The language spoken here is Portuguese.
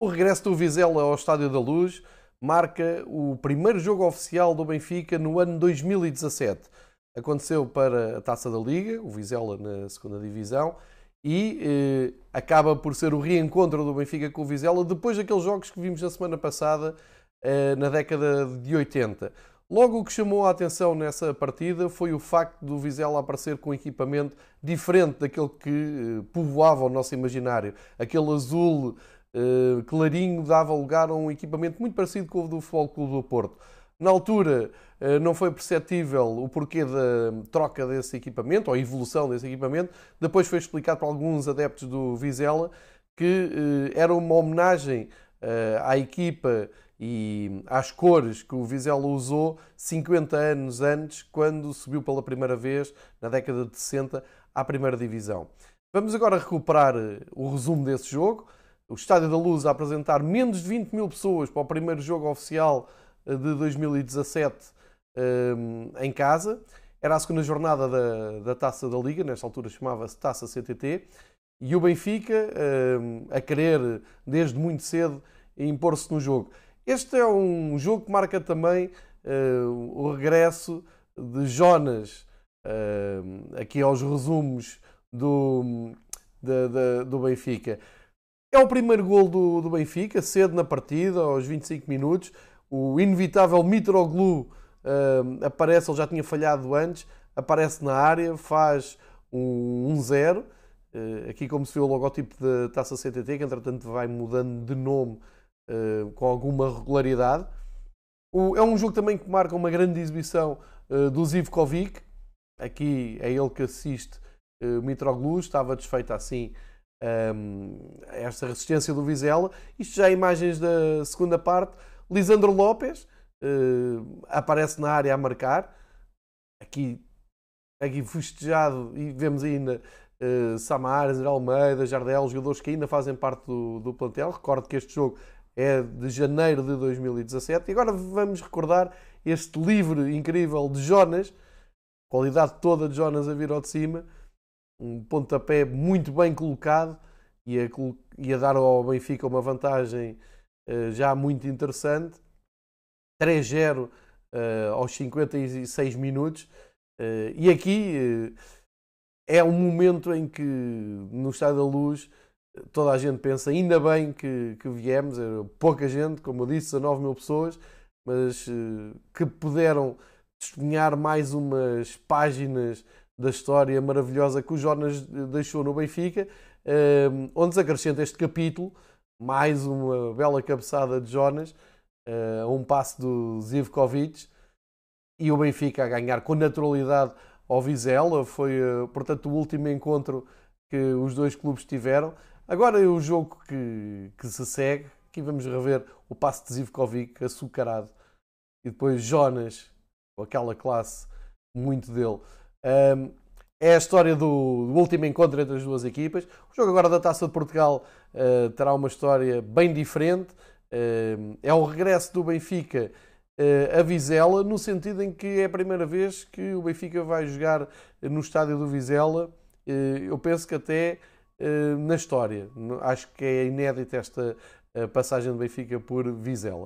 O regresso do Vizela ao Estádio da Luz marca o primeiro jogo oficial do Benfica no ano 2017. Aconteceu para a Taça da Liga, o Vizela na segunda divisão, e eh, acaba por ser o reencontro do Benfica com o Vizela depois daqueles jogos que vimos na semana passada, eh, na década de 80. Logo o que chamou a atenção nessa partida foi o facto do Vizela aparecer com equipamento diferente daquele que eh, povoava o nosso imaginário. Aquele azul eh, clarinho dava lugar a um equipamento muito parecido com o do Futebol Clube do Porto. Na altura eh, não foi perceptível o porquê da troca desse equipamento, ou a evolução desse equipamento. Depois foi explicado por alguns adeptos do Vizela que era uma homenagem à equipa e às cores que o Vizela usou 50 anos antes, quando subiu pela primeira vez, na década de 60, à primeira divisão. Vamos agora recuperar o resumo desse jogo o Estádio da Luz a apresentar menos de 20 mil pessoas para o primeiro jogo oficial eh, de 2017 um, eh, em casa. Era a segunda jornada da, da Taça da Liga, nesta altura chamava-se Taça CTT, e o Benfica um, a querer, desde muito cedo, impor-se no jogo. Este é um jogo que marca também o regresso de Jonas aqui aos resumos do, de, do Benfica. É o primeiro gol do, do Benfica, cedo na partida, aos 25 minutos. O inevitável Mitroglou uh, aparece, ele já tinha falhado antes, aparece na área, faz um 1-0. uh, aqui, como se vê o logotipo da Taça CTT, que entretanto vai mudando de nome uh, com alguma regularidade. O, é um jogo também que marca uma grande exibição do Zivkovic. Aqui é ele que assiste uh, Mitroglou, estava desfeito assim um, esta resistência do Vizela. Isto já é imagens da segunda parte. Lisandro Lopes uh, aparece na área a marcar. Aqui, aqui festejado e vemos ainda uh, Samares, Almeida, Jardel, jogadores que ainda fazem parte do, do plantel. Recordo que este jogo é de janeiro de 2017. E agora vamos recordar este livre incrível de Jonas, qualidade toda de Jonas a vir ao de cima um pontapé muito bem colocado e a, e a dar ao Benfica uma vantagem uh, já muito interessante. 3-0 uh, eh, aos 56 minutos. Uh, e aqui é um momento em que no Estado da Luz toda a gente pensa ainda bem que, que viemos, pouca gente, como eu disse, 19 mil pessoas, mas que puderam testemunhar mais umas páginas da história maravilhosa que o Jonas deixou no Benfica, ehm, onde se acrescenta este capítulo, mais uma bela cabeçada de Jonas, eh, um passo do Zivkovic, e o Benfica a ganhar com naturalidade ao Vizela. Foi, eh, portanto, o último encontro que os dois clubes tiveram. Agora é o jogo que, que se segue. Aqui vamos rever o passo de Zivkovic açucarado e depois Jonas, aquela classe muito dele. Um, é a história do, do, último encontro entre as duas equipas. O jogo agora da Taça de Portugal uh, terá uma história bem diferente. Uh, é o regresso do Benfica uh, a Vizela, no sentido em que é a primeira vez que o Benfica vai jogar no estádio do Vizela. eu penso que até na história. Acho que é inédita esta passagem do Benfica por Vizela.